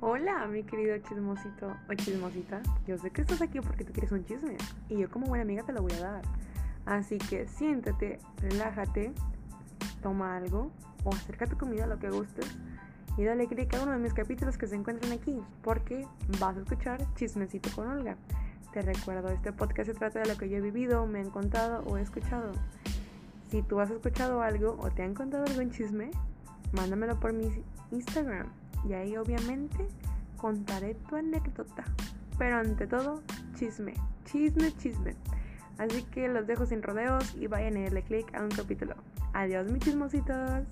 Hola, mi querido chismosito o chismosita. Yo sé que estás aquí porque tú quieres un chisme y yo como buena amiga te lo voy a dar. Así que siéntate, relájate, toma algo o acerca tu comida, lo que gustes y dale click a uno de mis capítulos que se encuentran aquí porque vas a escuchar Chismecito con Olga. Te recuerdo, este podcast se trata de lo que yo he vivido, me han contado o he escuchado. Si tú has escuchado algo o te han contado algún chisme, mándamelo por mi Instagram y ahí obviamente contaré tu anécdota. Pero ante todo, chisme, chisme, chisme. Así que los dejo sin rodeos y vayan a darle click a un capítulo. Adiós mis chismositos.